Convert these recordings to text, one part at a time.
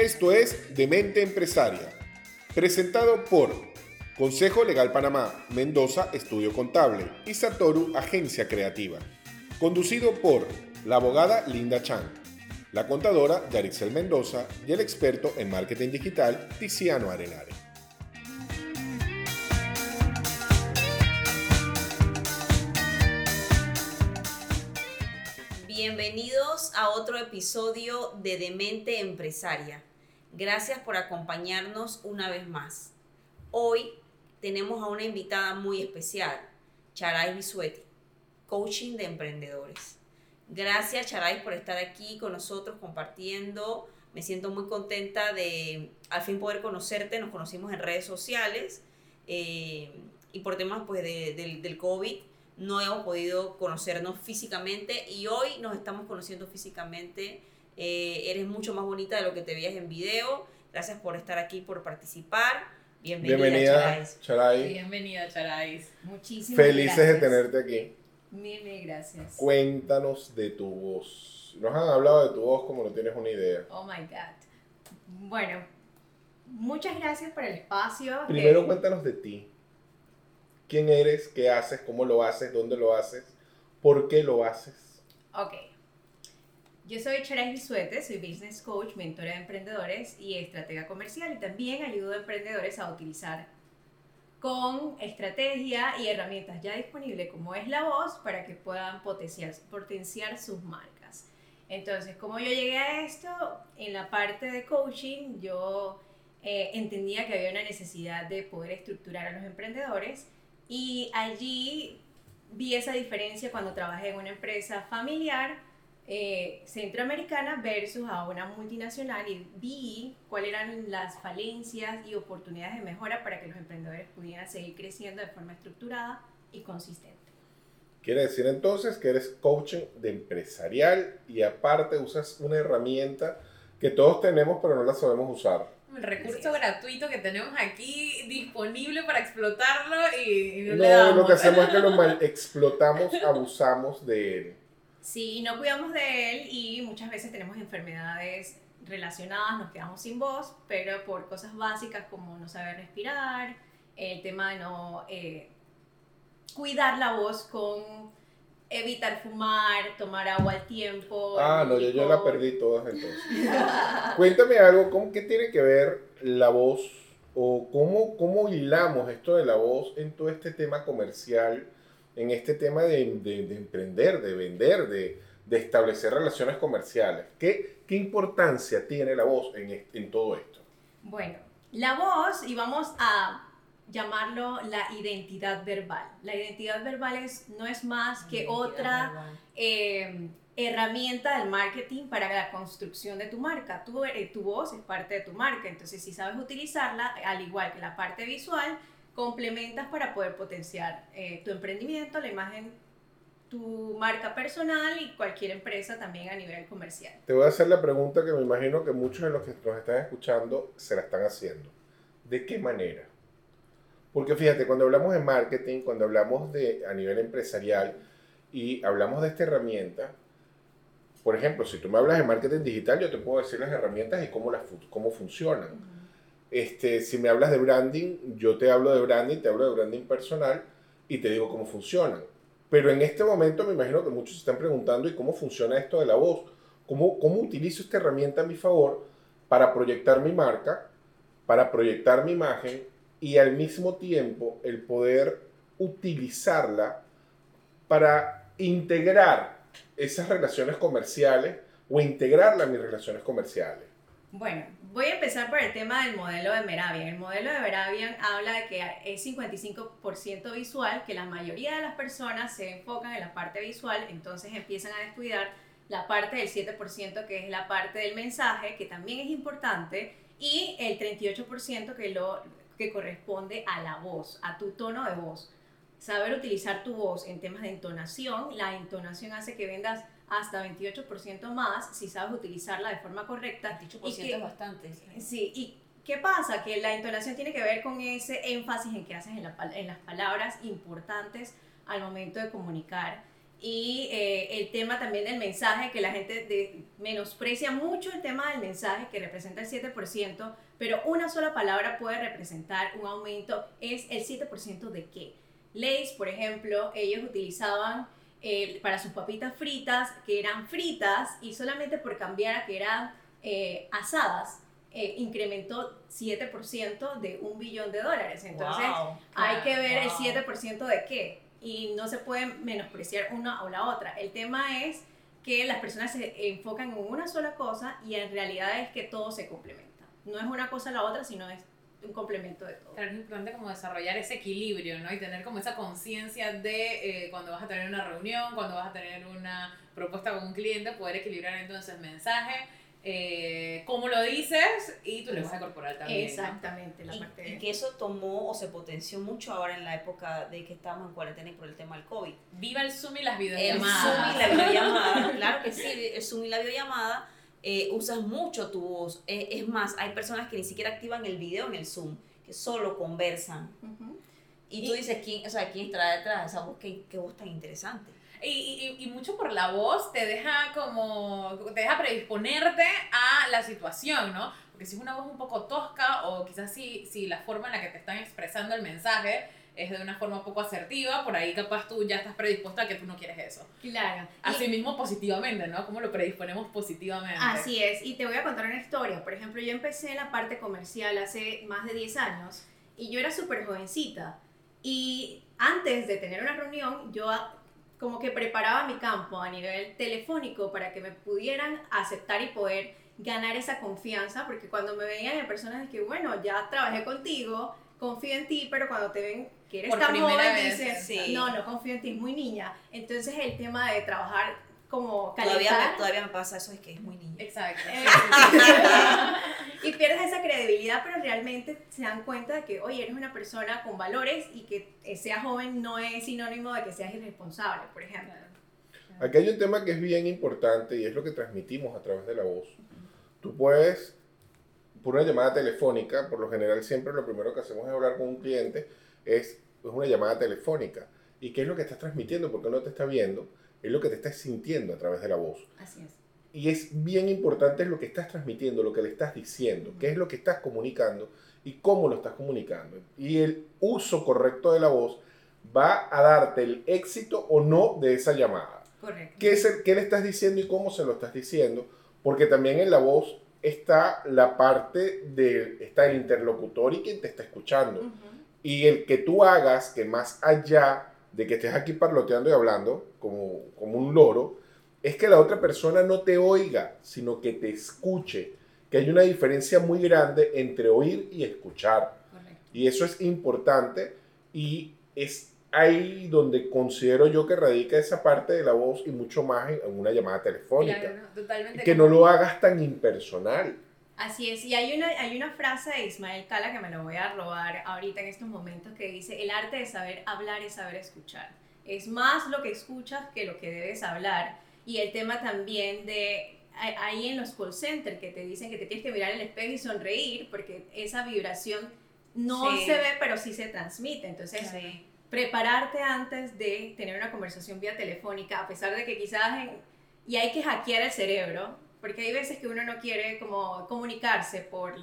Esto es Demente Empresaria, presentado por Consejo Legal Panamá, Mendoza Estudio Contable y Satoru Agencia Creativa. Conducido por la abogada Linda Chan, la contadora Yarixel Mendoza y el experto en marketing digital Tiziano Arenare. A otro episodio de Demente Empresaria. Gracias por acompañarnos una vez más. Hoy tenemos a una invitada muy especial, Charay Bisueti, coaching de emprendedores. Gracias Charay por estar aquí con nosotros compartiendo. Me siento muy contenta de al fin poder conocerte. Nos conocimos en redes sociales eh, y por temas pues, del COVID no hemos podido conocernos físicamente y hoy nos estamos conociendo físicamente. Eh, eres mucho más bonita de lo que te veías en video. Gracias por estar aquí, por participar. Bienvenida, Bienvenida Charay. Bienvenida, Charay. Muchísimas Felices de tenerte aquí. Mil, mil gracias. Cuéntanos de tu voz. Nos han hablado de tu voz como no tienes una idea. Oh my God. Bueno, muchas gracias por el espacio. Primero cuéntanos de ti quién eres, qué haces, cómo lo haces, dónde lo haces, por qué lo haces. Ok. Yo soy Charay Bisuete, soy business coach, mentora de emprendedores y estratega comercial y también ayudo a emprendedores a utilizar con estrategia y herramientas ya disponibles como es la voz para que puedan potenciar, potenciar sus marcas. Entonces, como yo llegué a esto, en la parte de coaching yo eh, entendía que había una necesidad de poder estructurar a los emprendedores y allí vi esa diferencia cuando trabajé en una empresa familiar eh, centroamericana versus a una multinacional y vi cuáles eran las falencias y oportunidades de mejora para que los emprendedores pudieran seguir creciendo de forma estructurada y consistente. Quiere decir entonces que eres coaching de empresarial y aparte usas una herramienta que todos tenemos pero no la sabemos usar el recurso gratuito que tenemos aquí disponible para explotarlo y, no, le damos. lo que hacemos es que lo mal explotamos, abusamos de él. Sí, no cuidamos de él y muchas veces tenemos enfermedades relacionadas, nos quedamos sin voz, pero por cosas básicas como no saber respirar, el tema de no eh, cuidar la voz con evitar fumar, tomar agua al tiempo. Ah, no, yo, yo la perdí todas entonces. Cuéntame algo, ¿cómo, ¿qué tiene que ver la voz o cómo, cómo hilamos esto de la voz en todo este tema comercial, en este tema de, de, emprender, de vender, de, de, establecer relaciones comerciales? ¿Qué, ¿Qué importancia tiene la voz en, en todo esto? Bueno, la voz, y vamos a llamarlo la identidad verbal. La identidad verbal es, no es más que otra eh, herramienta del marketing para la construcción de tu marca. Tu, eh, tu voz es parte de tu marca, entonces si sabes utilizarla, al igual que la parte visual, complementas para poder potenciar eh, tu emprendimiento, la imagen, tu marca personal y cualquier empresa también a nivel comercial. Te voy a hacer la pregunta que me imagino que muchos de los que nos están escuchando se la están haciendo. ¿De qué manera? Porque fíjate, cuando hablamos de marketing, cuando hablamos de a nivel empresarial y hablamos de esta herramienta, por ejemplo, si tú me hablas de marketing digital, yo te puedo decir las herramientas y cómo, las, cómo funcionan. este, si me hablas de branding, yo te hablo de branding, te hablo de branding personal y te digo cómo funcionan. Pero en este momento me imagino que muchos se están preguntando, ¿y cómo funciona esto de la voz? ¿Cómo, cómo utilizo esta herramienta a mi favor para proyectar mi marca, para proyectar mi imagen y al mismo tiempo el poder utilizarla para integrar esas relaciones comerciales o integrarla a mis relaciones comerciales. Bueno, voy a empezar por el tema del modelo de Meravian. El modelo de Meravian habla de que es 55% visual, que la mayoría de las personas se enfocan en la parte visual, entonces empiezan a descuidar la parte del 7% que es la parte del mensaje, que también es importante, y el 38% que lo que corresponde a la voz, a tu tono de voz. Saber utilizar tu voz en temas de entonación, la entonación hace que vendas hasta 28% más si sabes utilizarla de forma correcta. 28% es bastante. Sí, y ¿qué pasa? Que la entonación tiene que ver con ese énfasis en que haces en, en las palabras importantes al momento de comunicar. y eh, el tema también del mensaje, que la gente de- menosprecia mucho el tema del mensaje, que representa el 7%, pero una sola palabra puede representar un aumento, es el 7% de qué. Lays, por ejemplo, ellos utilizaban eh, para sus papitas fritas, que eran fritas, y solamente por cambiar a que eran eh, asadas, eh, incrementó 7% de un billón de dólares. Entonces, Wow, hay que ver el wow. 7% de qué y no se puede menospreciar una o la otra. El tema es que las personas se enfocan en una sola cosa y en realidad es que todo se complementa. No es una cosa la otra, sino es un complemento de todo. Claro, es importante como desarrollar ese equilibrio, ¿no? Y tener como esa conciencia de eh, cuando vas a tener una reunión, cuando vas a tener una propuesta con un cliente, poder equilibrar entonces mensaje, eh, cómo lo dices y tu lenguaje corporal también. ¿no? Exactamente, la Y, parte y que eso tomó o se potenció mucho ahora en la época de que estábamos en cuarentena y por el tema del COVID. Viva el Zoom y las El videollamadas. Zoom y la videollamada, claro que sí, el Zoom y la videollamada, eh, usas mucho tu voz. Eh, es más, hay personas que ni siquiera activan el video en el Zoom, que solo conversan. Ujú. Y tú Y- dices, ¿quién, o sea, ¿quién está detrás de esa voz? ¿Qué, qué voz tan interesante? Y, y, y mucho por la voz te deja como, te deja predisponerte a la situación, ¿no? Porque si es una voz un poco tosca o quizás si, si la forma en la que te están expresando el mensaje es de una forma poco asertiva, por ahí capaz tú ya estás predispuesta a que tú no quieres eso. Claro. Asimismo positivamente, ¿no? ¿Cómo lo predisponemos positivamente? Así es, y te voy a contar una historia. Por ejemplo, yo empecé la parte comercial hace más de 10 años y yo era súper jovencita. Y antes de tener una reunión, yo como que preparaba mi campo a nivel telefónico para que me pudieran aceptar y poder ganar esa confianza, porque cuando me veían en personas de que, bueno, ya trabajé contigo, confío en ti, pero cuando te ven que eres Por tan joven, vez, dices, sí. no, no confío en ti, es muy niña. Entonces el tema de trabajar como Todavía me, todavía me pasa eso, es que es muy niña. Exacto. eh, y pierdes esa credibilidad, pero realmente se dan cuenta de que, oye, eres una persona con valores y que seas joven no es sinónimo de que seas irresponsable, por ejemplo. Aquí hay un tema que es bien importante y es lo que transmitimos a través de la voz. Tú puedes, por una llamada telefónica, por lo general siempre lo primero que hacemos es hablar con un cliente, es, es una llamada telefónica. ¿Y qué es lo que estás transmitiendo? Porque no te está viendo, es lo que te estás sintiendo a través de la voz. Así es. Y es bien importante lo que estás transmitiendo, lo que le estás diciendo, qué es lo que estás comunicando y cómo lo estás comunicando. Y el uso correcto de la voz va a darte el éxito o no de esa llamada. Correcto. ¿Qué, es el- qué le estás diciendo y cómo se lo estás diciendo? Porque también en la voz está la parte de, está el interlocutor y quien te está escuchando. Ujú. Y el que tú hagas que más allá de que estés aquí parloteando y hablando como, como un loro, es que la otra persona no te oiga, sino que te escuche. Que hay una diferencia muy grande entre oír y escuchar. Correcto. Y eso es importante y es ahí donde considero yo que radica esa parte de la voz y mucho más en, una llamada telefónica. Claro, no, totalmente. que no lo hagas tan impersonal. Así es, y hay una, hay una frase de Ismael Cala que me lo voy a robar ahorita en estos momentos que dice, el arte de saber hablar es saber escuchar. Es más lo que escuchas que lo que debes hablar. Y el tema también de ahí en los call centers que te dicen que te tienes que mirar el espejo y sonreír porque esa vibración no Sí. se ve pero sí se transmite. Entonces, Sí. prepararte antes de tener una conversación vía telefónica, a pesar de que quizás, en- y hay que hackear el cerebro, porque hay veces que uno no quiere como comunicarse por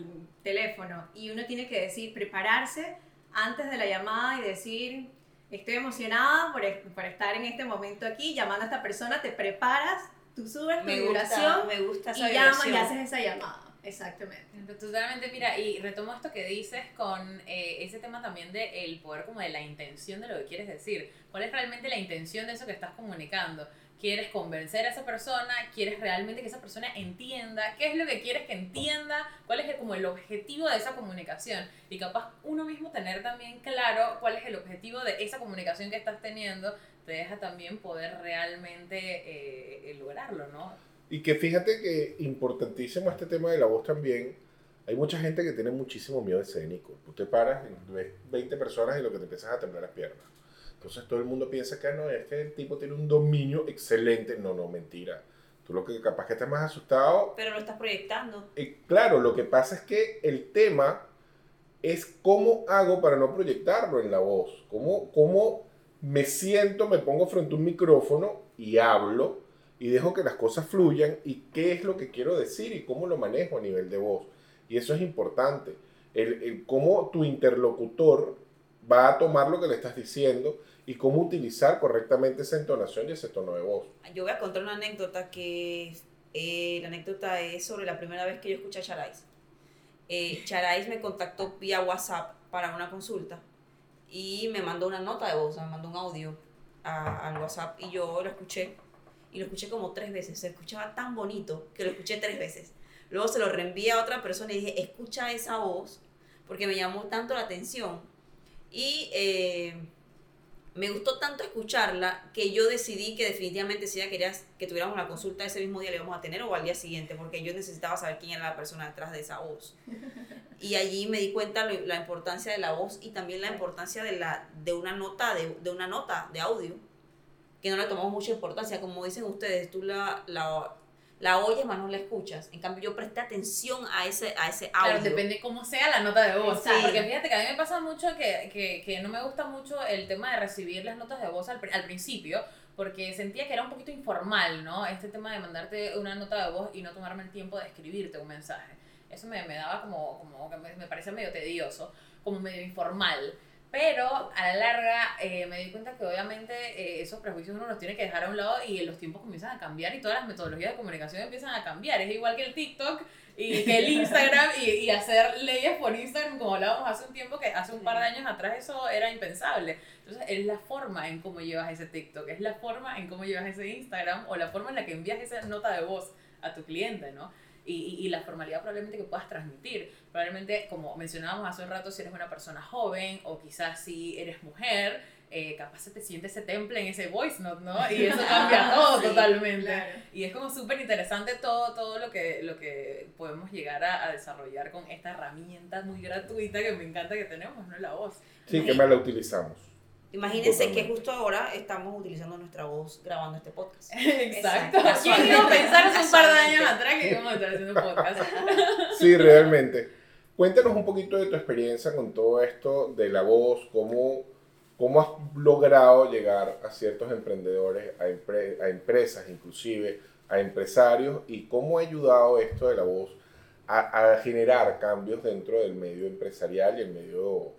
teléfono y uno tiene que decir, prepararse antes de la llamada y decir, estoy emocionada por, por estar en este momento aquí, llamando a esta persona, te preparas, tú subes tu Me vibración gusta, me gusta y esa llamas y haces esa llamada. Exactamente. Totalmente, mira, y retomo esto que dices con eh, ese tema también de el poder como de la intención de lo que quieres decir. ¿Cuál es realmente la intención de eso que estás comunicando? ¿Quieres convencer a esa persona? ¿Quieres realmente que esa persona entienda? ¿Qué es lo que quieres que entienda? ¿Cuál es el- como el objetivo de esa comunicación? Y capaz uno mismo tener también claro cuál es el objetivo de esa comunicación que estás teniendo te deja también poder realmente eh, eh, lograrlo, ¿no? Y que fíjate que importantísimo este tema de la voz también. Hay mucha gente que tiene muchísimo miedo escénico. Tú te paras, ves 20 personas y lo que te empiezas a temblar las piernas. Entonces todo el mundo piensa que "Ah, no, es que el tipo tiene un dominio excelente. No, no, mentira. Tú lo que capaz que estás más asustado Pero lo estás proyectando. Eh, claro, lo que pasa es que el tema es cómo hago para no proyectarlo en la voz, cómo, cómo me siento, me pongo frente a un micrófono y hablo y dejo que las cosas fluyan y qué es lo que quiero decir y cómo lo manejo a nivel de voz. Y eso es importante. El, el cómo tu interlocutor va a tomar lo que le estás diciendo y cómo utilizar correctamente esa entonación y ese tono de voz. Yo voy a contar una anécdota que eh, la anécdota es sobre la primera vez que yo escuché a Charais. Eh, Charais me contactó vía WhatsApp para una consulta y me mandó una nota de voz, me mandó un audio al WhatsApp y yo lo escuché y lo escuché como tres veces. Se escuchaba tan bonito que lo escuché tres veces. Luego se lo reenvié a otra persona y dije, escucha esa voz porque me llamó tanto la atención. Y eh, me gustó tanto escucharla que yo decidí que definitivamente si ella quería que tuviéramos la consulta ese mismo día le íbamos a tener o al día siguiente, porque yo necesitaba saber quién era la persona detrás de esa voz. Y allí me di cuenta la importancia de la voz y también la importancia de, la, de, una nota, de, de una nota de audio, que no le tomamos mucha importancia. Como dicen ustedes, tú la, la, la oyes, más no la escuchas. En cambio, yo presté atención a ese, a ese audio. Claro, depende cómo sea la nota de voz. Exacto. Porque fíjate que a mí me pasa mucho que, que, que no me gusta mucho el tema de recibir las notas de voz al, al principio, porque sentía que era un poquito informal, ¿no? Este tema de mandarte una nota de voz y no tomarme el tiempo de escribirte un mensaje. Eso me, me daba como, como que me, me parecía medio tedioso, como medio informal. Pero a la larga eh, me di cuenta que obviamente eh, esos prejuicios uno los tiene que dejar a un lado y los tiempos comienzan a cambiar y todas las metodologías de comunicación empiezan a cambiar. Es igual que el TikTok y que el Instagram y, y hacer leyes por Instagram, como hablábamos hace un tiempo, que hace un par de años atrás eso era impensable. Entonces es la forma en cómo llevas ese TikTok, es la forma en cómo llevas ese Instagram o la forma en la que envías esa nota de voz a tu cliente, ¿no? Y, y, y la formalidad probablemente que puedas transmitir. Probablemente, como mencionábamos hace un rato, si eres una persona joven o quizás si eres mujer, eh, capaz se te siente ese temple en ese voice note, ¿no? Y eso cambia todo Sí, totalmente. claro. Y es como súper interesante todo, todo lo, que, lo que podemos llegar a, a desarrollar con esta herramienta muy gratuita que me encanta que tenemos, ¿no? La voz. Sí, que mal la utilizamos. Imagínense que justo ahora estamos utilizando nuestra voz grabando este podcast. Exacto. Exacto. ¿Quién iba a pensar hace un par de años atrás que íbamos a estar haciendo un podcast? Sí, realmente. Cuéntanos un poquito de tu experiencia con todo esto de la voz, cómo, cómo has logrado llegar a ciertos emprendedores, a, empre- a empresas inclusive, a empresarios y cómo ha ayudado esto de la voz a, a generar cambios dentro del medio empresarial y el medio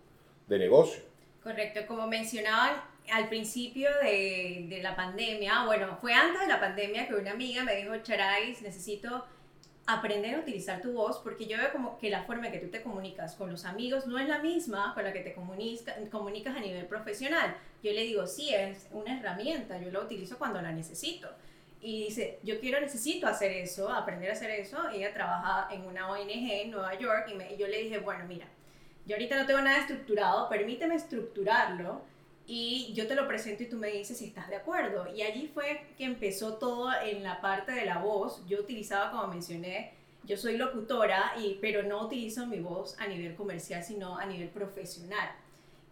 de negocio. Correcto, como mencionaban al principio de, la pandemia, bueno, fue antes de la pandemia que una amiga me dijo, Charais, necesito aprender a utilizar tu voz porque yo veo como que la forma en que tú te comunicas con los amigos no es la misma con la que te comunica- comunicas a nivel profesional. Yo le digo, sí, es una herramienta, yo la utilizo cuando la necesito. Y dice, yo quiero, necesito hacer eso, aprender a hacer eso. Ella trabaja en una ONG en Nueva York y, me- y yo le dije, bueno, mira, yo ahorita no tengo nada estructurado, permíteme estructurarlo y yo te lo presento y tú me dices si estás de acuerdo. Y allí fue que empezó todo en la parte de la voz. Yo utilizaba, como mencioné, yo soy locutora, y, pero no utilizo mi voz a nivel comercial, sino a nivel profesional.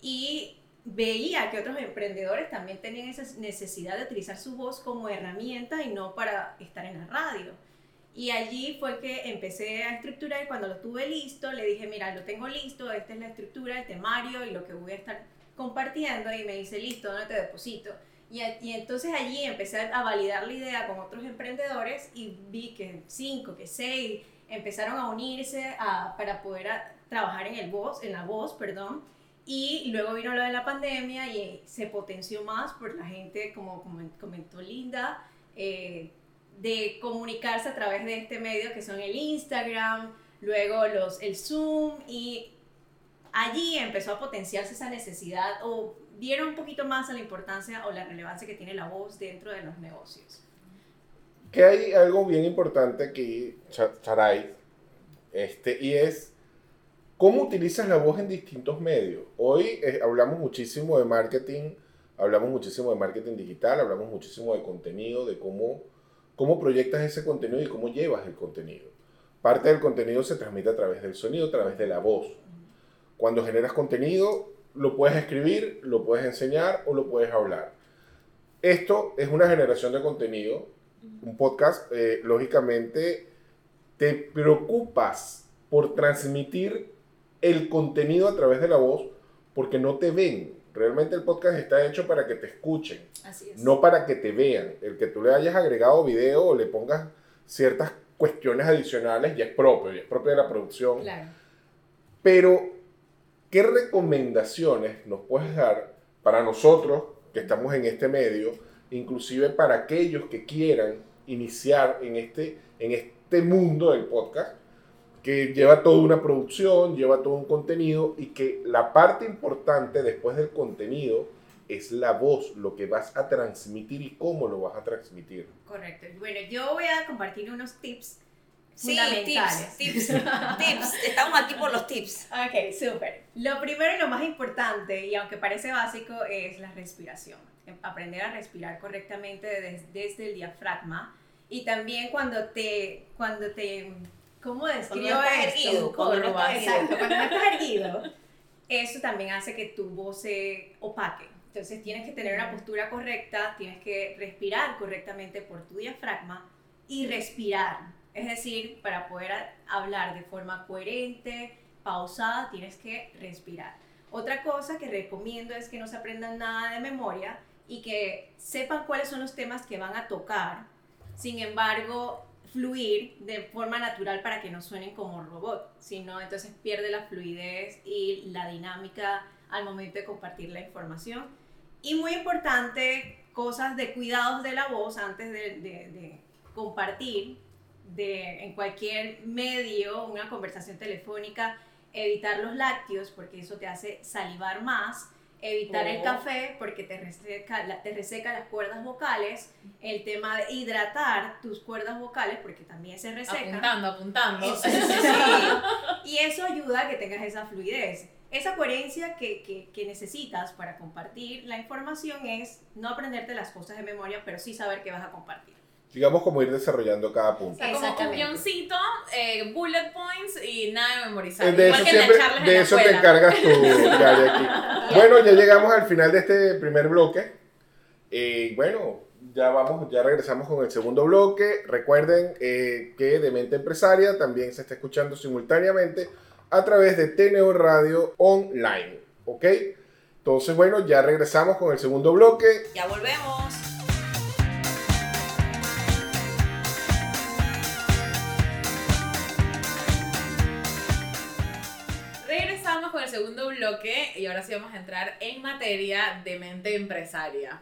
Y veía que otros emprendedores también tenían esa necesidad de utilizar su voz como herramienta y no para estar en la radio. Y allí fue que empecé a estructurar y cuando lo tuve listo, le dije, mira, lo tengo listo, esta es la estructura, el temario y lo que voy a estar compartiendo. Y me dice, listo, ¿dónde te deposito? Y, y entonces allí empecé a validar la idea con otros emprendedores y vi que cinco, que seis empezaron a unirse a- para poder a- trabajar en, el voz, en la voz, perdón. Y luego vino lo de la pandemia y se potenció más por la gente, como comen- comentó Linda, eh, de comunicarse a través de este medio que son el Instagram, luego los, el Zoom y allí empezó a potenciarse esa necesidad o vieron un poquito más a la importancia o la relevancia que tiene la voz dentro de los negocios. Que hay algo bien importante aquí, Cha- Charay, este, y es cómo utilizas la voz en distintos medios. Hoy eh, hablamos muchísimo de marketing, hablamos muchísimo de marketing digital, hablamos muchísimo de contenido, de cómo, cómo proyectas ese contenido y cómo llevas el contenido. Parte del contenido se transmite a través del sonido, a través de la voz. Cuando generas contenido, lo puedes escribir, lo puedes enseñar o lo puedes hablar. Esto es una generación de contenido. Un podcast, eh, lógicamente, te preocupas por transmitir el contenido a través de la voz porque no te ven. Realmente el podcast está hecho para que te escuchen, Así es. no para que te vean. El que tú le hayas agregado video o le pongas ciertas cuestiones adicionales ya es propio, ya es propio de la producción. Claro. Pero, ¿qué recomendaciones nos puedes dar para nosotros que estamos en este medio, inclusive para aquellos que quieran iniciar en este, en este mundo del podcast, que lleva toda una producción, lleva todo un contenido y que la parte importante después del contenido es la voz, lo que vas a transmitir y cómo lo vas a transmitir? Correcto. Bueno, yo voy a compartir unos tips Sí, fundamentales. tips, tips, tips. Estamos aquí por los tips. Ok, súper. Lo primero y lo más importante, y aunque parece básico, es la respiración. Aprender a respirar correctamente des- desde, el diafragma. Y también cuando te, cuando te, ¿cómo describo esto? cuando no. Exacto, cuando no estás erguido, eso también hace que tu voz se opaque. Entonces tienes que tener una postura correcta, tienes que respirar correctamente por tu diafragma y respirar. Es decir, para poder hablar de forma coherente, pausada, tienes que respirar. Otra cosa que recomiendo es que no se aprendan nada de memoria y que sepan cuáles son los temas que van a tocar. Sin embargo, fluir de forma natural para que no suenen como robot, sino entonces pierde la fluidez y la dinámica al momento de compartir la información. Y muy importante, cosas de cuidados de la voz antes de, compartir de, en cualquier medio, una conversación telefónica, evitar los lácteos porque eso te hace salivar más, evitar el Oh. café porque te reseca, la- te reseca las cuerdas vocales, el tema de hidratar tus cuerdas vocales porque también se resecan. Apuntando, apuntando. Eso, sí, sí. Y eso ayuda a que tengas esa fluidez. Esa coherencia que, que, que necesitas para compartir la información es no aprenderte las cosas de memoria, pero sí saber qué vas a compartir. Digamos como ir desarrollando cada punto. O sea, como un guioncito, eh, bullet points y nada de memorizar. Eh, De Igual eso, que en la siempre, de eso te encargas tú, Gary, aquí. Bueno, ya llegamos al final de este primer bloque. Eh, bueno, ya vamos, ya regresamos con el segundo bloque. Recuerden eh, que de Mente Empresaria también se está escuchando simultáneamente a través de TNO Radio Online. ¿Ok? Entonces, bueno, ya regresamos con el segundo bloque. Ya volvemos. Segundo bloque y ahora sí vamos a entrar en materia de mente empresaria.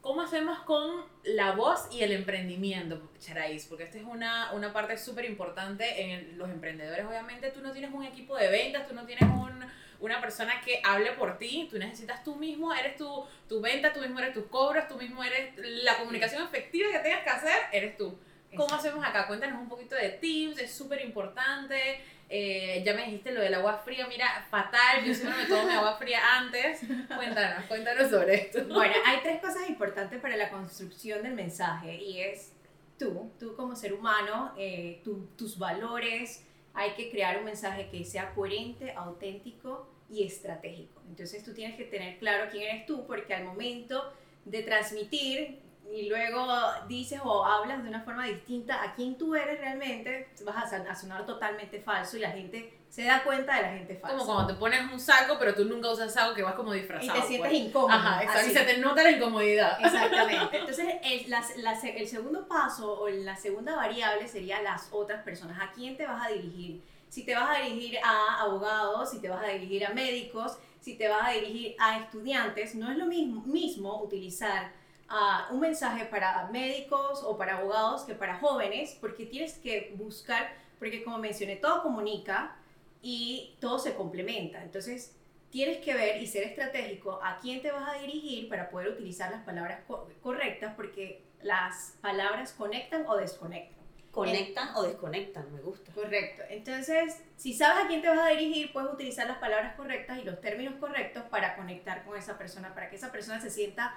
¿Cómo hacemos con la voz y el emprendimiento, Charais? Porque esta es una, una parte súper importante en el- los emprendedores. Obviamente tú no tienes un equipo de ventas, tú no tienes un- una persona que hable por ti, tú necesitas tú mismo, eres tu, tu venta, tú mismo eres tus cobros, tú mismo eres la comunicación efectiva que tengas que hacer, eres tú. ¿Cómo Exacto. hacemos acá? Cuéntanos un poquito de tips, es súper importante. Eh, ya me dijiste lo del agua fría, mira, fatal, yo siempre me tomo mi agua fría antes. Cuéntanos, cuéntanos sobre esto. Bueno, hay tres cosas importantes para la construcción del mensaje y es tú, tú como ser humano, eh, tu- tus valores, hay que crear un mensaje que sea coherente, auténtico y estratégico. Entonces tú tienes que tener claro quién eres tú porque al momento de transmitir y luego dices o hablas de una forma distinta a quién tú eres realmente, vas a, son- a sonar totalmente falso y la gente se da cuenta de la gente falsa. Como cuando te pones un saco, pero tú nunca usas saco que vas como y disfrazado. te sientes pues. incómodo. Ajá, exacto. Y se te nota la incomodidad. Exactamente. Entonces, el, la- la- el segundo paso o la segunda variable sería las otras personas. ¿A quién te vas a dirigir? Si te vas a dirigir a abogados, si te vas a dirigir a médicos, si te vas a dirigir a estudiantes, no es lo mismo, mismo utilizar ah, un mensaje para médicos o para abogados que para jóvenes, porque tienes que buscar, porque como mencioné, todo comunica y todo se complementa. Entonces, tienes que ver y ser estratégico a quién te vas a dirigir para poder utilizar las palabras co- correctas, porque las palabras conectan o desconectan. Conectan o desconectan, me gusta. Correcto. Entonces, si sabes a quién te vas a dirigir, puedes utilizar las palabras correctas y los términos correctos para conectar con esa persona, para que esa persona se sienta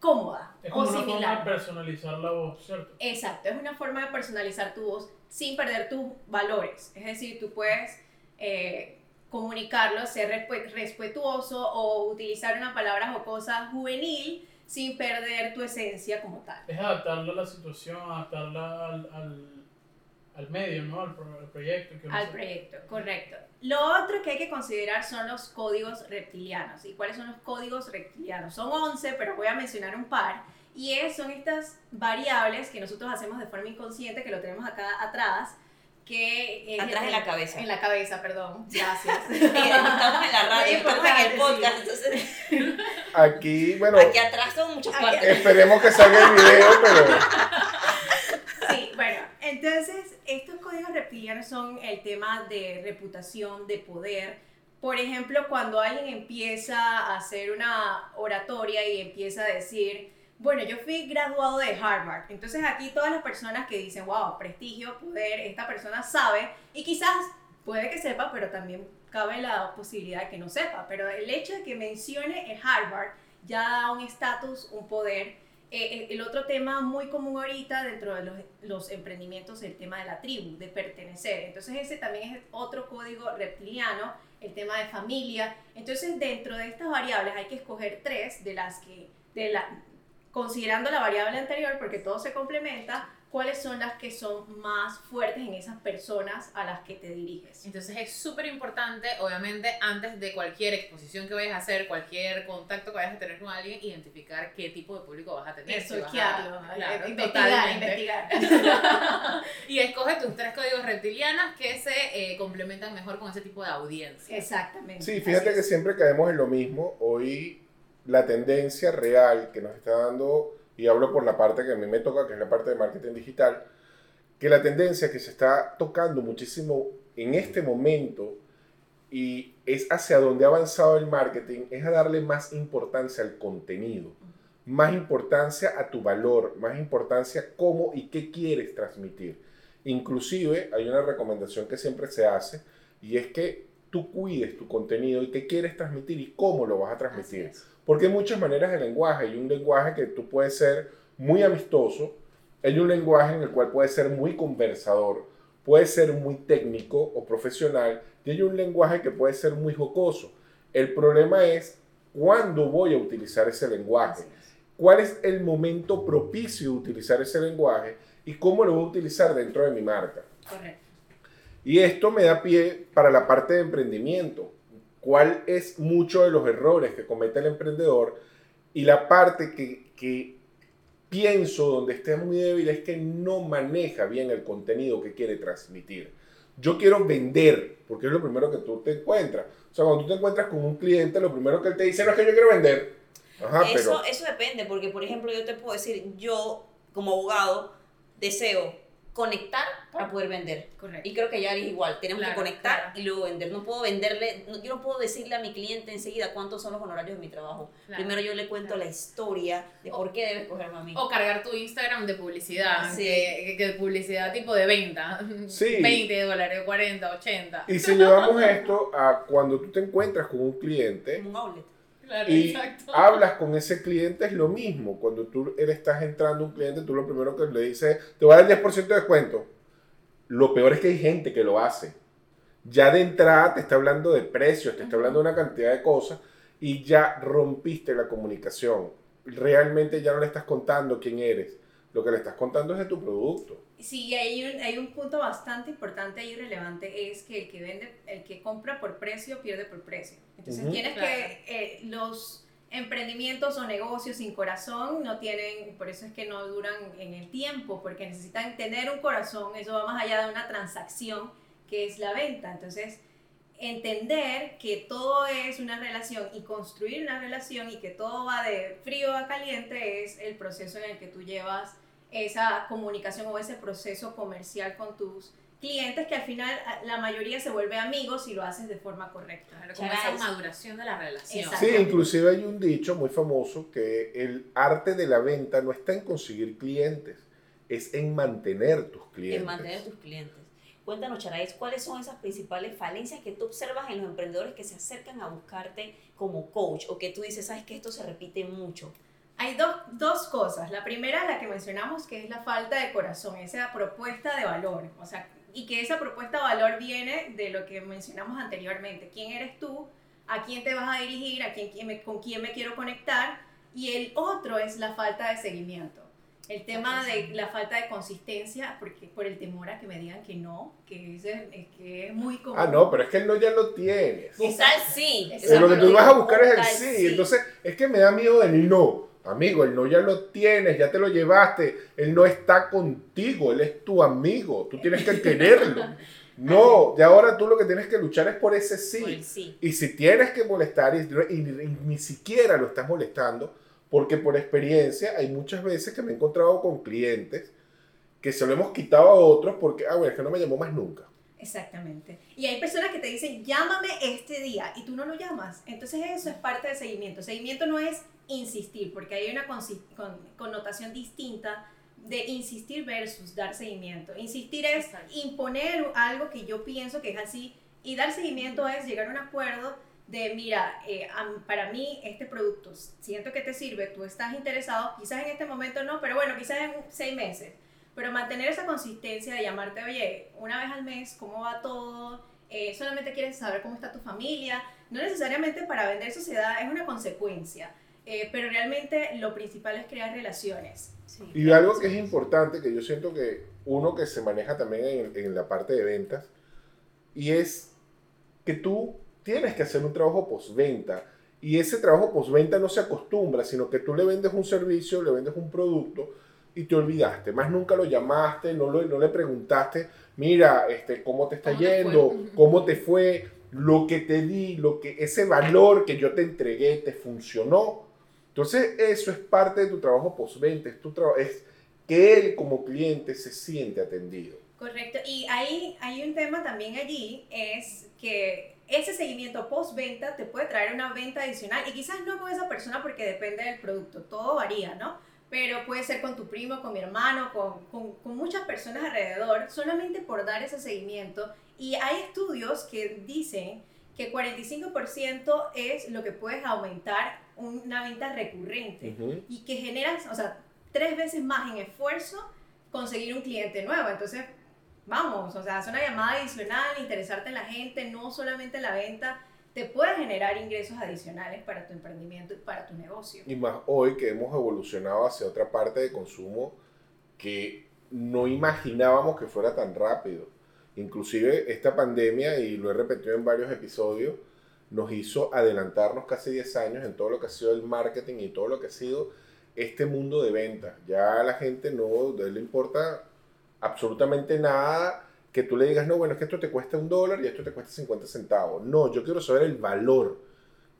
cómoda Es o como una forma de personalizar la voz, ¿cierto? Exacto, es una forma de personalizar tu voz sin perder tus valores. Es decir, tú puedes eh, comunicarlo, ser respe- respetuoso o utilizar una palabra jocosa juvenil sin perder tu esencia como tal. Es adaptarla a la situación, adaptarla al, al, al medio, ¿no? Al, pro- al proyecto. Que Al se- proyecto, correcto. Lo otro que hay que considerar son los códigos reptilianos. ¿Y cuáles son los códigos reptilianos? Son 11, pero voy a mencionar un par. Y es, son estas variables que nosotros hacemos de forma inconsciente, que lo tenemos acá atrás, que... es- Atrás de la cabeza. En la cabeza, perdón. Gracias. Sí, estamos en la radio, estamos en el podcast, entonces Aquí, bueno, aquí atrás son muchas partes. esperemos que salga el video, pero Sí, entonces estos códigos reptilianos son el tema de reputación, de poder. Por ejemplo, cuando alguien empieza a hacer una oratoria y empieza a decir, bueno, yo fui graduado de Harvard. Entonces aquí todas las personas que dicen, wow, prestigio, poder, esta persona sabe y quizás puede que sepa, pero también cabe la posibilidad de que no sepa. Pero el hecho de que mencione el Harvard ya da un estatus, un poder. Eh, el otro tema muy común ahorita dentro de los, los emprendimientos es el tema de la tribu, de pertenecer. Entonces ese también es otro código reptiliano, el tema de familia. Entonces dentro de estas variables hay que escoger tres de las que, de la, considerando la variable anterior, porque todo se complementa, cuáles son las que son más fuertes en esas personas a las que te diriges. Entonces es súper importante, obviamente, antes de cualquier exposición que vayas a hacer, cualquier contacto que vayas a tener con alguien, identificar qué tipo de público vas a tener. si Estoquearlo, claro, investigar, investigar. Y escoge tus tres códigos reptilianos que se eh, complementan mejor con ese tipo de audiencia. Exactamente. sí, fíjate que siempre caemos en lo mismo. Hoy la tendencia real que nos está dando, y hablo por la parte que a mí me toca, que es la parte de marketing digital, que la tendencia que se está tocando muchísimo en este momento y es hacia donde ha avanzado el marketing, es a darle más importancia al contenido, más importancia a tu valor, más importancia a cómo y qué quieres transmitir. Inclusive hay una recomendación que siempre se hace y es que tú cuides tu contenido y qué quieres transmitir y cómo lo vas a transmitir. Porque hay muchas maneras de lenguaje. Hay un lenguaje que tú puedes ser muy amistoso. Hay un lenguaje en el cual puedes ser muy conversador. Puedes ser muy técnico o profesional. Y hay un lenguaje que puede ser muy jocoso. El problema es cuándo voy a utilizar ese lenguaje. ¿Cuál es el momento propicio de utilizar ese lenguaje? Y cómo lo voy a utilizar dentro de mi marca. Correcto. Y esto me da pie para la parte de emprendimiento. ¿Cuál es mucho de los errores que comete el emprendedor? Y la parte que, que pienso donde esté muy débil es que no maneja bien el contenido que quiere transmitir. Yo quiero vender, porque es lo primero que tú te encuentras. O sea, cuando tú te encuentras con un cliente, lo primero que él te dice no es que yo quiero vender. Ajá, eso, pero eso depende, porque por ejemplo yo te puedo decir, yo como abogado deseo conectar para poder vender. Correcto. Y creo que ya es igual, tenemos Claro, que conectar claro. y luego vender. No puedo venderle, no- yo no puedo decirle a mi cliente enseguida cuántos son los honorarios de mi trabajo. Claro. Primero yo le cuento Claro. la historia de por qué debes cogerme a mí. O cargar tu Instagram de publicidad, Sí. que, publicidad tipo de venta. Sí. 20 dólares, 40, 80. y si llevamos esto a cuando tú te encuentras con un cliente, un outlet. Claro, y exacto. hablas con ese cliente es lo mismo. Cuando tú le estás entrando a un cliente, tú lo primero que le dices, te voy a dar el 10% de descuento. Lo peor es que hay gente que lo hace. Ya de entrada te está hablando de precios, te está hablando de una cantidad de cosas y ya rompiste la comunicación. Realmente ya no le estás contando quién eres. Lo que le estás contando es de tu producto. Sí, hay un, hay un punto bastante importante y relevante, es que el que vende, el que compra por precio, pierde por precio. Entonces Ujú. tienes Claro. que, eh, los emprendimientos o negocios sin corazón no tienen, por eso es que no duran en el tiempo, porque necesitan tener un corazón, eso va más allá de una transacción que es la venta. Entonces, entender que todo es una relación y construir una relación y que todo va de frío a caliente es el proceso en el que tú llevas esa comunicación o ese proceso comercial con tus clientes que al final a- la mayoría se vuelve amigos si lo haces de forma correcta. Claro, Charal. esa maduración de la relación. Sí, inclusive hay un dicho muy famoso que el arte de la venta no está en conseguir clientes, es en mantener tus clientes. En mantener tus clientes. Cuéntanos, Charaes, ¿cuáles son esas principales falencias que tú observas en los emprendedores que se acercan a buscarte como coach o que tú dices, sabes que esto se repite mucho? Hay dos, dos cosas. La primera, la que mencionamos, que es la falta de corazón, esa propuesta de valor. O sea, y que esa propuesta de valor viene de lo que mencionamos anteriormente. ¿Quién eres tú? ¿A quién te vas a dirigir? ¿A quién, ¿Con quién me quiero conectar? Y el otro es la falta de seguimiento. El tema de la falta de consistencia, porque por el temor a que me digan que no, que es, es que es muy común. Ah, no, pero es que el no ya lo tienes. Un tal sí. Exacto. Eh, lo que tú vas a buscar es el sí. Entonces, es que me da miedo el no. Amigo, el no ya lo tienes, ya te lo llevaste. Él no está contigo, él es tu amigo. Tú tienes que quererlo. No, y ahora tú lo que tienes que luchar es por ese sí. sí. Y si tienes que molestar y, y- y ni siquiera lo estás molestando, porque por experiencia hay muchas veces que me he encontrado con clientes que se lo hemos quitado a otros porque, ah, bueno, es que no me llamó más nunca. Exactamente. Y hay personas que te dicen, llámame este día, y tú no lo llamas. Entonces eso es parte del seguimiento. Seguimiento no es insistir, porque hay una con- connotación distinta de insistir versus dar seguimiento. Insistir es Exacto. imponer algo que yo pienso que es así, y dar seguimiento es llegar a un acuerdo de, mira, eh, para mí este producto siento que te sirve, tú estás interesado, quizás en este momento no, pero bueno, quizás en seis meses. Pero mantener esa consistencia de llamarte, oye, una vez al mes, ¿cómo va todo? Eh, solamente quieres saber cómo está tu familia. No necesariamente para vender sociedad, es una consecuencia. Eh, pero realmente lo principal es crear relaciones. Sí. Y algo que es importante, que yo siento que uno que se maneja también en, en la parte de ventas, y es que tú tienes que hacer un trabajo postventa. Y ese trabajo postventa no se acostumbra, sino que tú le vendes un servicio, le vendes un producto y te olvidaste. Más nunca lo llamaste, no, lo- no le preguntaste, mira, este, cómo te está ¿Cómo te yendo, fue? cómo te fue, lo que te di, lo que, ese valor que yo te entregué, te funcionó. Entonces, eso es parte de tu trabajo postventa, es, tu traba- es que él como cliente se siente atendido. Correcto. Y ahí hay un tema también allí, es que ese seguimiento postventa te puede traer una venta adicional y quizás no con esa persona porque depende del producto, todo varía, ¿no? Pero puede ser con tu primo, con mi hermano, con, con, con muchas personas alrededor, solamente por dar ese seguimiento. Y hay estudios que dicen que 45% es lo que puedes aumentar una venta recurrente y que generas, o sea, tres veces más en esfuerzo conseguir un cliente nuevo. Entonces, vamos, o sea, hacer una llamada adicional, interesarte en la gente, no solamente en la venta, te puede generar ingresos adicionales para tu emprendimiento y para tu negocio. Y más hoy que hemos evolucionado hacia otra parte de consumo que no imaginábamos que fuera tan rápido. Inclusive esta pandemia, y lo he repetido en varios episodios, nos hizo adelantarnos casi 10 años en todo lo que ha sido el marketing y todo lo que ha sido este mundo de ventas. Ya a la gente no le importa absolutamente nada que tú le digas, no, bueno, es que esto te cuesta un dólar y esto te cuesta 50 centavos. No, yo quiero saber el valor.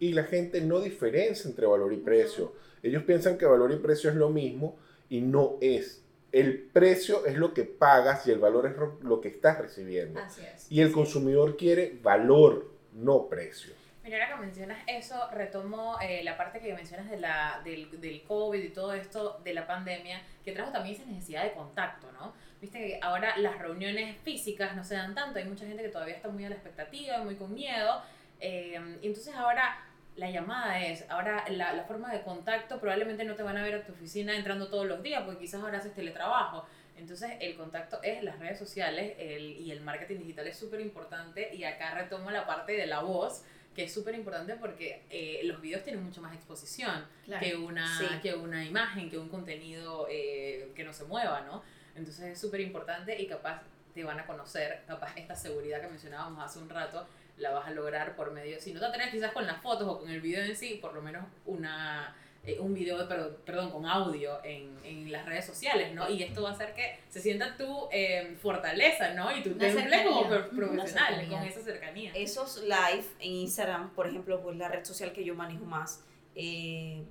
Y la gente no diferencia entre valor y precio. Ellos piensan que valor y precio es lo mismo y no es. El precio es lo que pagas y el valor es lo- que estás recibiendo. Así es. Y el consumidor quiere valor, no precio. Mira, ahora que mencionas eso, retomo eh, la parte que mencionas de la, del, del COVID y todo esto de la pandemia, que trajo también esa necesidad de contacto, ¿no? Viste que ahora las reuniones físicas no se dan tanto, hay mucha gente que todavía está muy a la expectativa, muy con miedo, eh, y entonces ahora la llamada es, ahora la, la forma de contacto probablemente no te van a ver a tu oficina entrando todos los días, porque quizás ahora haces teletrabajo. Entonces el contacto es las redes sociales el, y el marketing digital es súper importante y acá retomo la parte de la voz, que es súper importante porque eh, los videos tienen mucho más exposición Claro. que, una, Sí. que una imagen, que un contenido eh, que no se mueva, ¿no? Entonces es súper importante y capaz te van a conocer, capaz esta seguridad que mencionábamos hace un rato, la vas a lograr por medio, si no te atreves quizás con las fotos o con el video en sí, por lo menos una, eh, un video, perdón, perdón, con audio en, en las redes sociales, ¿no? Y esto va a hacer que se sienta tu eh, fortaleza, ¿no? Y tu temple como profesional, con esa cercanía. Esos live en Instagram, por ejemplo, pues la red social que yo manejo más, eh,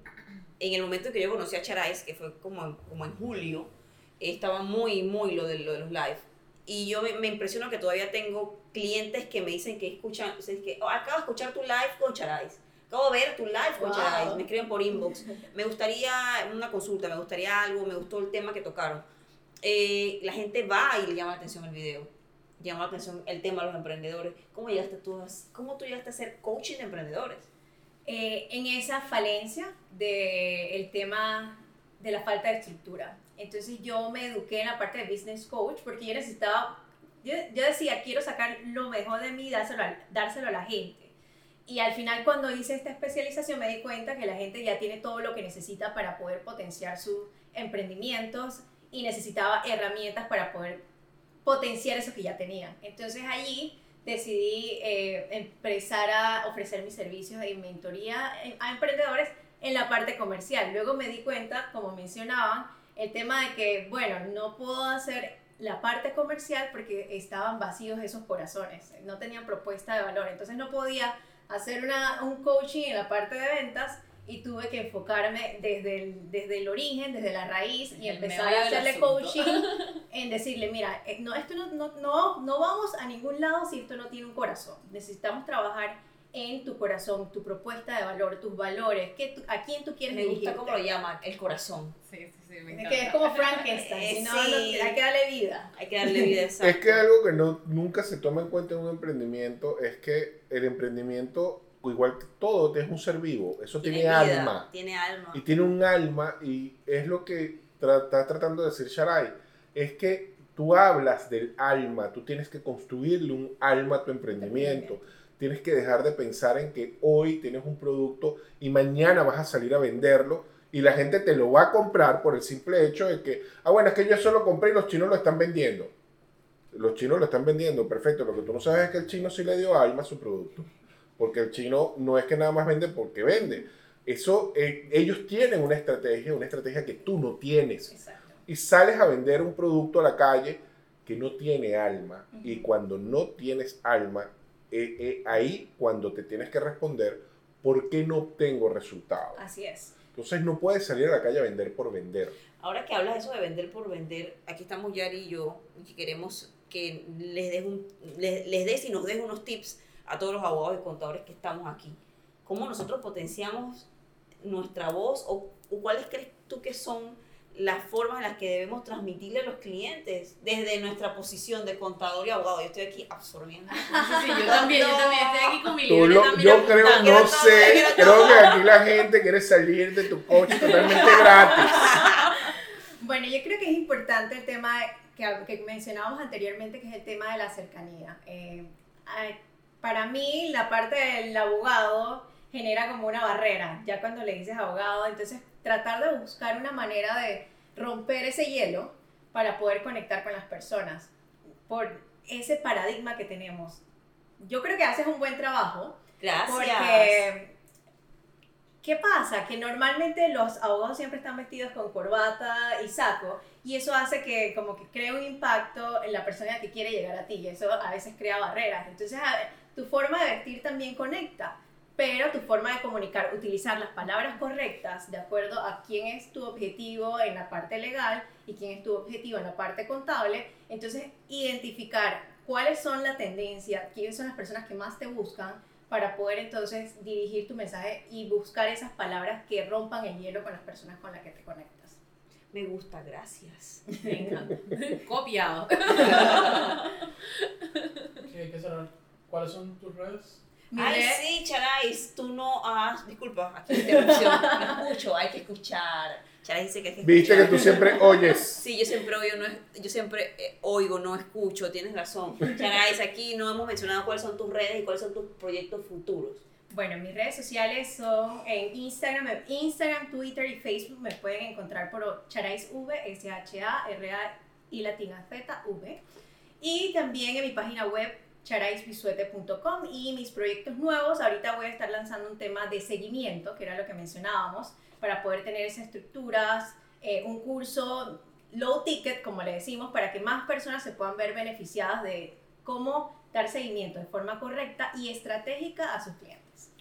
en el momento en que yo conocí a Charais, que fue como, como en julio, estaba muy, muy lo de, lo de los live. Y yo me, me impresiono que todavía tengo clientes que me dicen que escuchan, o sea, que "Oh, acabo de escuchar tu live con Charais. Acabo de ver tu live con Wow. Charais. Me escriben por inbox. Me gustaría una consulta, me gustaría algo, me gustó el tema que tocaron. Eh, la gente va y le llama la atención el video. Llama la atención el tema de los emprendedores. ¿Cómo llegaste tú a, cómo tú llegaste a ser coaching de emprendedores? eh, en esa falencia del tema de la falta de estructura. Entonces yo me eduqué en la parte de business coach porque yo necesitaba, yo, yo decía, quiero sacar lo mejor de mí y dárselo a, dárselo a la gente. y al final cuando hice esta especialización me di cuenta que la gente ya tiene todo lo que necesita para poder potenciar sus emprendimientos y necesitaba herramientas para poder potenciar eso que ya tenían. Entonces allí decidí eh, empezar a ofrecer mis servicios de mentoría a emprendedores en la parte comercial. Luego me di cuenta, como mencionaban, el tema de que, bueno, no puedo hacer la parte comercial porque estaban vacíos esos corazones, no tenían propuesta de valor, entonces no podía hacer una, un coaching en la parte de ventas y tuve que enfocarme desde el, desde el origen, desde la raíz y El empezar a hacerle coaching en decirle, mira, eh, no, esto no, no, no, no vamos a ningún lado si esto no tiene un corazón. Necesitamos trabajar en tu corazón, tu propuesta de valor, tus valores, qué tú- a quién tú quieres Me gusta dirigirte. cómo lo llama, el corazón. Sí, sí, sí, me Es que es como Frankenstein, Eh, si no, sí. no- hay que darle vida. Hay que darle vida a esa. Es que algo que no, nunca se toma en cuenta en un emprendimiento es que el emprendimiento, igual que todo, es un ser vivo. Eso tiene, vida, alma. Tiene alma. Y tiene un alma y es lo que tra- está tratando de decir Sharai. Es que tú hablas del alma, tú tienes que construirle un alma a tu emprendimiento. Tienes que dejar de pensar en que hoy tienes un producto y mañana vas a salir a venderlo y la gente te lo va a comprar por el simple hecho de que, ah, bueno, es que yo eso lo compré y los chinos lo están vendiendo. Los chinos lo están vendiendo, perfecto. Lo que tú no sabes es que el chino sí le dio alma a su producto. Porque el chino no es que nada más vende porque vende. Eso, eh, ellos tienen una estrategia, una estrategia que tú no tienes. Exacto. Y sales a vender un producto a la calle que no tiene alma. Y cuando no tienes alma, eh, eh, ahí cuando te tienes que responder, ¿por qué no obtengo resultados? Así es. Entonces no puedes salir a la calle a vender por vender. Ahora que hablas de eso de vender por vender, aquí estamos Yari y yo, y que queremos que les des, un, les, les des y nos des unos tips a todos los abogados y contadores que estamos aquí. ¿Cómo nosotros potenciamos nuestra voz o, o cuáles crees tú que son las formas en las que debemos transmitirle a los clientes desde nuestra posición de contador y abogado? Yo estoy aquí absorbiendo. Sí, sí, yo también, yo también estoy aquí con mi libreta. lo- yo creo. Quiero no todo, sé, creo todo. que aquí la gente quiere salir de tu coche totalmente gratis. Bueno, yo creo que es importante el tema que, que mencionábamos anteriormente, que es el tema de la cercanía. Eh, para mí, la parte del abogado genera como una barrera, ya cuando le dices abogado, entonces tratar de buscar una manera de romper ese hielo para poder conectar con las personas por ese paradigma que tenemos. Yo creo que haces un buen trabajo, Gracias. porque, ¿qué pasa? Que normalmente los abogados siempre están vestidos con corbata y saco, y eso hace que como que cree un impacto en la persona que quiere llegar a ti, y eso a veces crea barreras. Entonces, a- tu forma de vestir también conecta, pero tu forma de comunicar, utilizar las palabras correctas de acuerdo a quién es tu objetivo en la parte legal y quién es tu objetivo en la parte contable, entonces identificar cuáles son la tendencia, quiénes son las personas que más te buscan para poder entonces dirigir tu mensaje y buscar esas palabras que rompan el hielo con las personas con las que te conectas. Me gusta, gracias. Encanta. Copiado. Sí, hay que saber cuáles son tus redes. Mi Ay, red- sí, Charais, tú no has. Disculpa, aquí interrupción. No escucho, hay que escuchar. Charais dice que hay que Viste que tú siempre oyes. Sí, yo siempre oigo, no es- yo siempre eh, oigo, no escucho, tienes razón. Charais, aquí no hemos mencionado cuáles son tus redes y cuáles son tus proyectos futuros. Bueno, mis redes sociales son en Instagram, en Instagram, Twitter y Facebook me pueden encontrar por Charais V, S-H-A-R-A y latina Z V. Y también en mi página web charaisbisuete.com y mis proyectos nuevos. Ahorita voy a estar lanzando un tema de seguimiento, que era lo que mencionábamos, para poder tener esas estructuras, eh, un curso low ticket, como le decimos, para que más personas se puedan ver beneficiadas de cómo dar seguimiento de forma correcta y estratégica a sus clientes.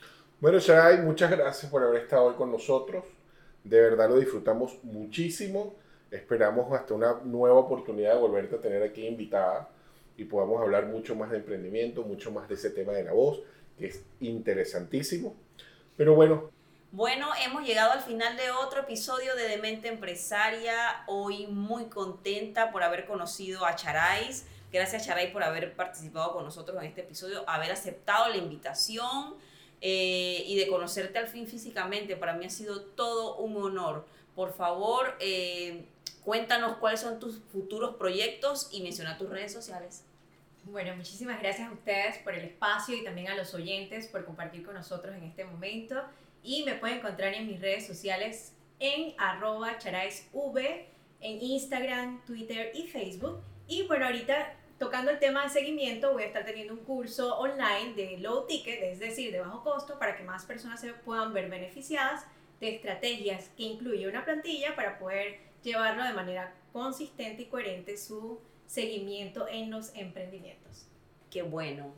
Bueno, Sharai, muchas gracias por haber estado hoy con nosotros. De verdad lo disfrutamos muchísimo. Esperamos hasta una nueva oportunidad de volverte a tener aquí invitada y podamos hablar mucho más de emprendimiento, mucho más de ese tema de la voz, que es interesantísimo. Pero bueno, Bueno, hemos llegado al final de otro episodio de Demente Empresaria. Hoy muy contenta por haber conocido a Charais. Gracias Charay por haber participado con nosotros en este episodio, haber aceptado la invitación eh, y de conocerte al fin físicamente. Para mí ha sido todo un honor. Por favor, eh, cuéntanos cuáles son tus futuros proyectos y menciona tus redes sociales. Bueno, muchísimas gracias a ustedes por el espacio y también a los oyentes por compartir con nosotros en este momento. Y me pueden encontrar en mis redes sociales en arroba charaisv, en Instagram, Twitter y Facebook. Y bueno, ahorita tocando el tema de seguimiento, voy a estar teniendo un curso online de low ticket, es decir, de bajo costo, para que más personas se puedan ver beneficiadas de estrategias que incluye una plantilla para poder llevarlo de manera consistente y coherente su seguimiento en los emprendimientos. Qué bueno.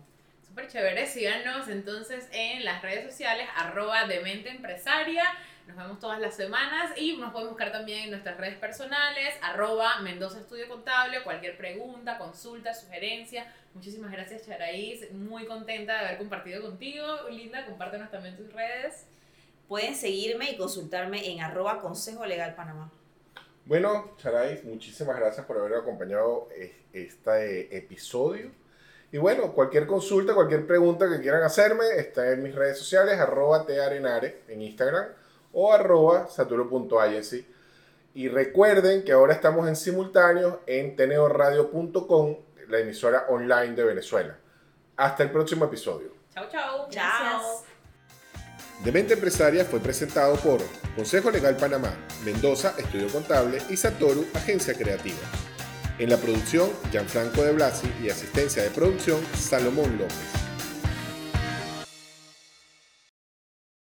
Súper chévere. Síganos entonces en las redes sociales, arroba Demente Empresaria. Nos vemos todas las semanas y nos pueden buscar también en nuestras redes personales, arroba Mendoza Estudio Contable, cualquier pregunta, consulta, sugerencia. Muchísimas gracias, Charaís. Muy contenta de haber compartido contigo. Linda, compártenos también tus redes. Pueden seguirme y consultarme en arroba Consejo Legal Panamá. Bueno, Charais, muchísimas gracias por haber acompañado este episodio. Y bueno, cualquier consulta, cualquier pregunta que quieran hacerme, está en mis redes sociales, arroba tearenare en Instagram o arroba saturo.agency. Y recuerden que ahora estamos en simultáneo en teneoradio.com, la emisora online de Venezuela. Hasta el próximo episodio. Chao, chao. Chao. Demente Empresaria fue presentado por Consejo Legal Panamá, Mendoza, Estudio Contable y Satoru, Agencia Creativa. En la producción, Gianfranco de Blasi y asistencia de producción, Salomón López.